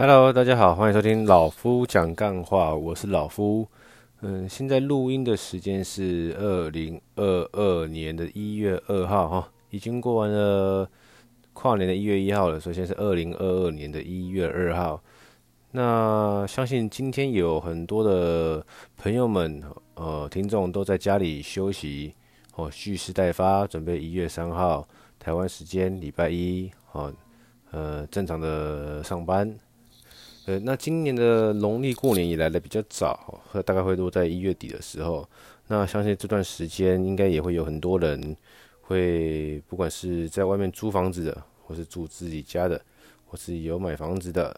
Hello，大家好，欢迎收听老夫讲干话，我是老夫。嗯，现在录音的时间是二零二二年的一月二号哈，已经过完了跨年的一月一号了，所以现在是二零二二年的一月二号。那相信今天有很多的朋友们，呃，听众都在家里休息哦，蓄势待发，准备一月三号台湾时间礼拜一哦，呃，正常的上班。呃，那今年的农历过年也来的比较早，大概会落在一月底的时候。那相信这段时间应该也会有很多人会，不管是在外面租房子的，或是住自己家的，或是有买房子的，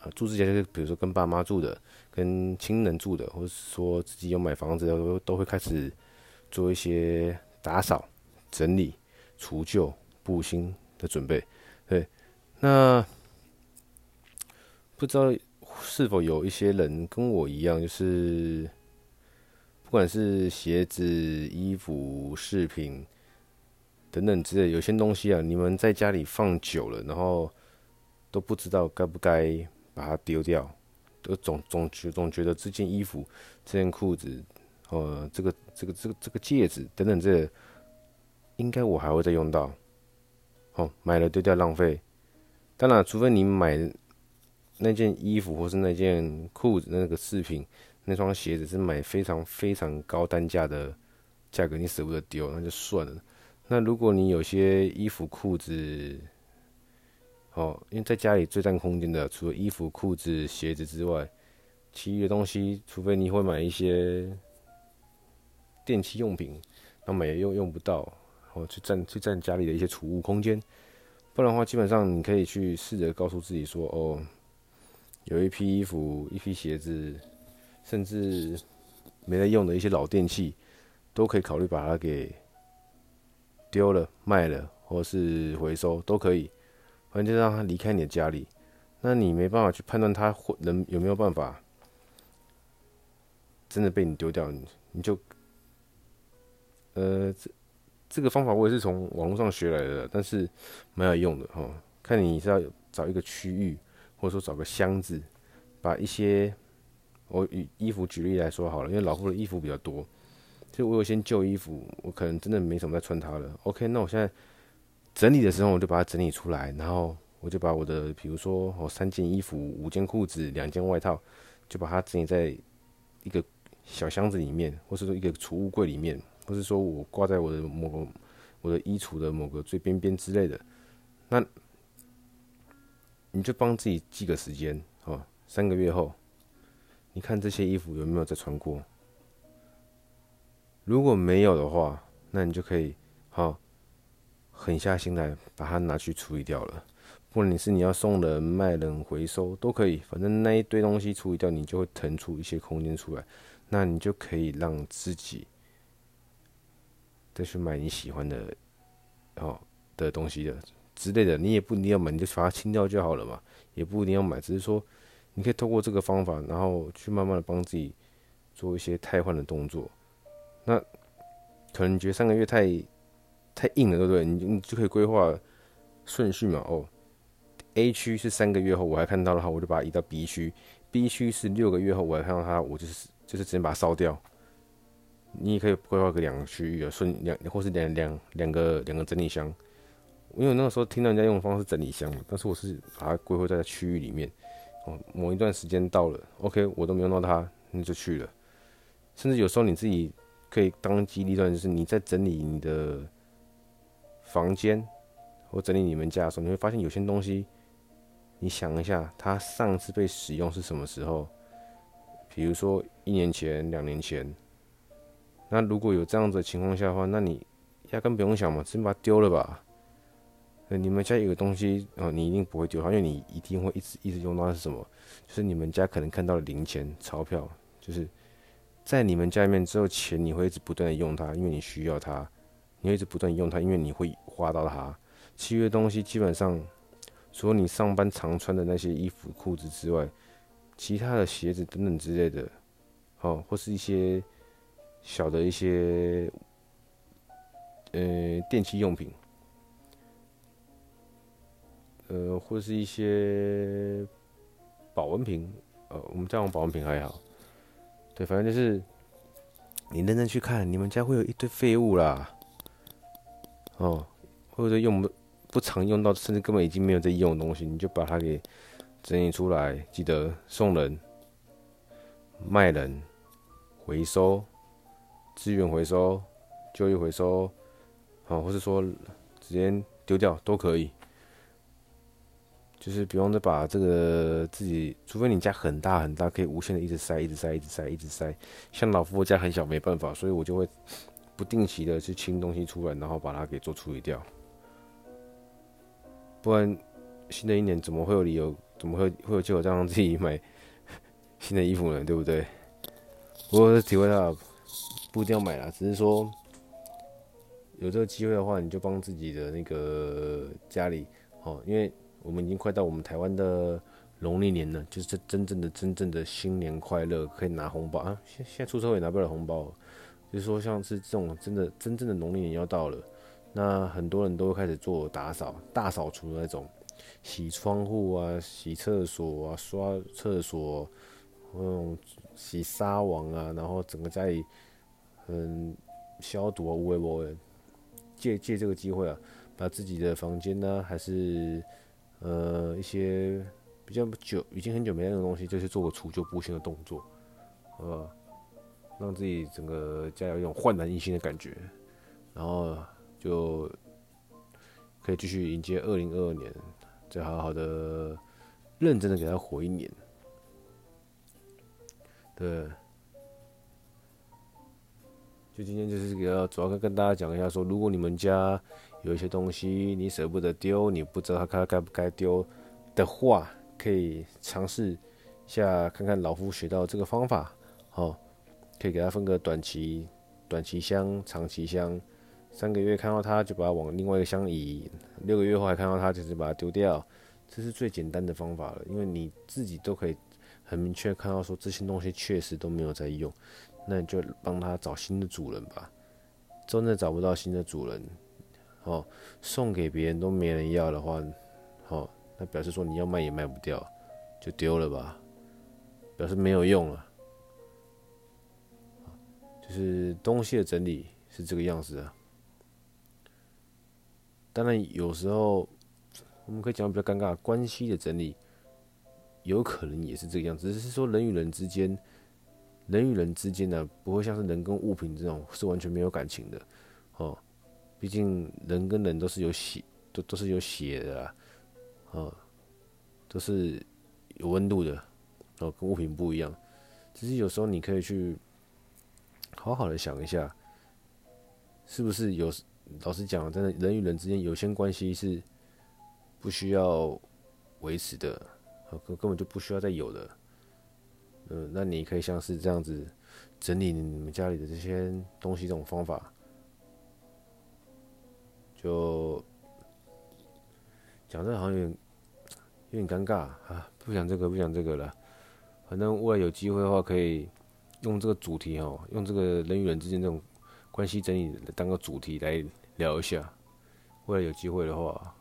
啊，住自己家就是比如说跟爸妈住的，跟亲人住的，或是说自己有买房子的，都都会开始做一些打扫、整理、除旧、布新的准备。对，那。不知道是否有一些人跟我一样，就是不管是鞋子、衣服、饰品等等之类，有些东西啊，你们在家里放久了，然后都不知道该不该把它丢掉，都总总觉总觉得这件衣服、这件裤子，呃，这个这个这个这个戒指等等这，应该我还会再用到，哦，买了丢掉浪费。当然，除非你买。那件衣服或是那件裤子、那个饰品、那双鞋子是买非常非常高单价的价格，你舍不得丢，那就算了。那如果你有些衣服、裤子，哦，因为在家里最占空间的，除了衣服、裤子、鞋子之外，其余的东西，除非你会买一些电器用品，那买也用用不到，哦，去占去占家里的一些储物空间。不然的话，基本上你可以去试着告诉自己说，哦。有一批衣服、一批鞋子，甚至没在用的一些老电器，都可以考虑把它给丢了、卖了，或是回收都可以。反正就让它离开你的家里。那你没办法去判断它能有没有办法真的被你丢掉，你就呃，这这个方法我也是从网络上学来的，但是蛮有用的哈。看你是要找一个区域。或者说找个箱子，把一些我以衣服举例来说好了，因为老夫的衣服比较多，所以我有些旧衣服，我可能真的没什么在穿它了。OK，那我现在整理的时候，我就把它整理出来，然后我就把我的，比如说我三件衣服、五件裤子、两件外套，就把它整理在一个小箱子里面，或是说一个储物柜里面，或是说我挂在我的某个我的衣橱的某个最边边之类的，那。你就帮自己记个时间哦，三个月后，你看这些衣服有没有再穿过？如果没有的话，那你就可以好狠下心来把它拿去处理掉了。不管你是你要送人、卖人、回收都可以，反正那一堆东西处理掉，你就会腾出一些空间出来，那你就可以让自己再去买你喜欢的哦的东西了。之类的，你也不一定要买，你就把它清掉就好了嘛，也不一定要买，只是说你可以透过这个方法，然后去慢慢的帮自己做一些汰换的动作。那可能你觉得三个月太太硬了，对不对？你你就可以规划顺序嘛。哦，A 区是三个月后我还看到的话，我就把它移到 B 区；B 区是六个月后我还看到它，我就是就是直接把它烧掉。你也可以规划个两个区域啊，顺两或是两两两个两个整理箱。因为那个时候听到人家用的方式整理箱嘛，但是我是把它归回在区域里面。哦，某一段时间到了，OK，我都没用到它，那就去了。甚至有时候你自己可以当机立断，就是你在整理你的房间或整理你们家的时候，你会发现有些东西，你想一下，它上次被使用是什么时候？比如说一年前、两年前。那如果有这样子的情况下的话，那你压根不用想嘛，直接把它丢了吧。你们家有个东西哦，你一定不会丢它，因为你一定会一直一直用到。是什么？就是你们家可能看到的零钱、钞票，就是在你们家里面只有钱，你会一直不断的用它，因为你需要它，你会一直不断用它，因为你会花到它。其余的东西基本上，除了你上班常穿的那些衣服、裤子之外，其他的鞋子等等之类的，哦，或是一些小的一些呃电器用品。呃，或是一些保温瓶，呃，我们家用保温瓶还好。对，反正就是你认真去看，你们家会有一堆废物啦，哦，或者用不不常用到，甚至根本已经没有在用的东西，你就把它给整理出来，记得送人、卖人、回收、资源回收、旧衣回收，好，或是说直接丢掉都可以。就是不用再把这个自己，除非你家很大很大，可以无限的一直塞，一直塞，一直塞，一直塞。像老夫家很小，没办法，所以我就会不定期的去清东西出来，然后把它给做处理掉。不然新的一年怎么会有理由，怎么会会有借口这样自己买 新的衣服呢？对不对？不过体会到不一定要买啦，只是说有这个机会的话，你就帮自己的那个家里哦，因为。我们已经快到我们台湾的农历年了，就是真正的、真正的新年快乐，可以拿红包啊！现现在出车也拿不了红包，就是说像是这种真的、真正的农历年要到了，那很多人都会开始做打扫、大扫除的那种，洗窗户啊、洗厕所啊、刷厕所，嗯，洗纱网啊，然后整个家里嗯消毒啊、无微不微，借借这个机会啊，把自己的房间呢、还是呃，一些比较久，已经很久没用的东西，就是做个除旧布新的动作，呃，让自己整个家有一种焕然一新的感觉，然后就可以继续迎接二零二二年，再好好的认真的给他活一年。对，就今天就是给要主要跟跟大家讲一下，说如果你们家。有一些东西你舍不得丢，你不知道它该不该丢的话，可以尝试下看看老夫学到这个方法，哦，可以给它分个短期、短期箱、长期箱，三个月看到它就把它往另外一个箱移，六个月后还看到它就是把它丢掉，这是最简单的方法了，因为你自己都可以很明确看到说这些东西确实都没有在用，那你就帮它找新的主人吧，真的找不到新的主人。哦，送给别人都没人要的话，哦，那表示说你要卖也卖不掉，就丢了吧，表示没有用了。就是东西的整理是这个样子的。当然，有时候我们可以讲比较尴尬，关系的整理有可能也是这个样子，只是说人与人之间，人与人之间呢，不会像是人跟物品这种是完全没有感情的，哦。毕竟人跟人都是有血，都都是有血的啊，哦，都是有温度的，哦，跟物品不一样。只是有时候你可以去好好的想一下，是不是有？老实讲，真的人与人之间有些关系是不需要维持的，根根本就不需要再有的。嗯，那你可以像是这样子整理你们家里的这些东西，这种方法。就讲这好像有点有点尴尬啊，不讲这个不讲这个了。反正未来有机会的话，可以用这个主题哦，用这个人与人之间这种关系整理当个主题来聊一下。未来有机会的话，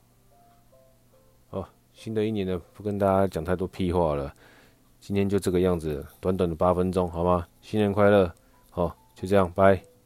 好，新的一年呢，不跟大家讲太多屁话了。今天就这个样子，短短的八分钟，好吗？新年快乐，好，就这样，拜。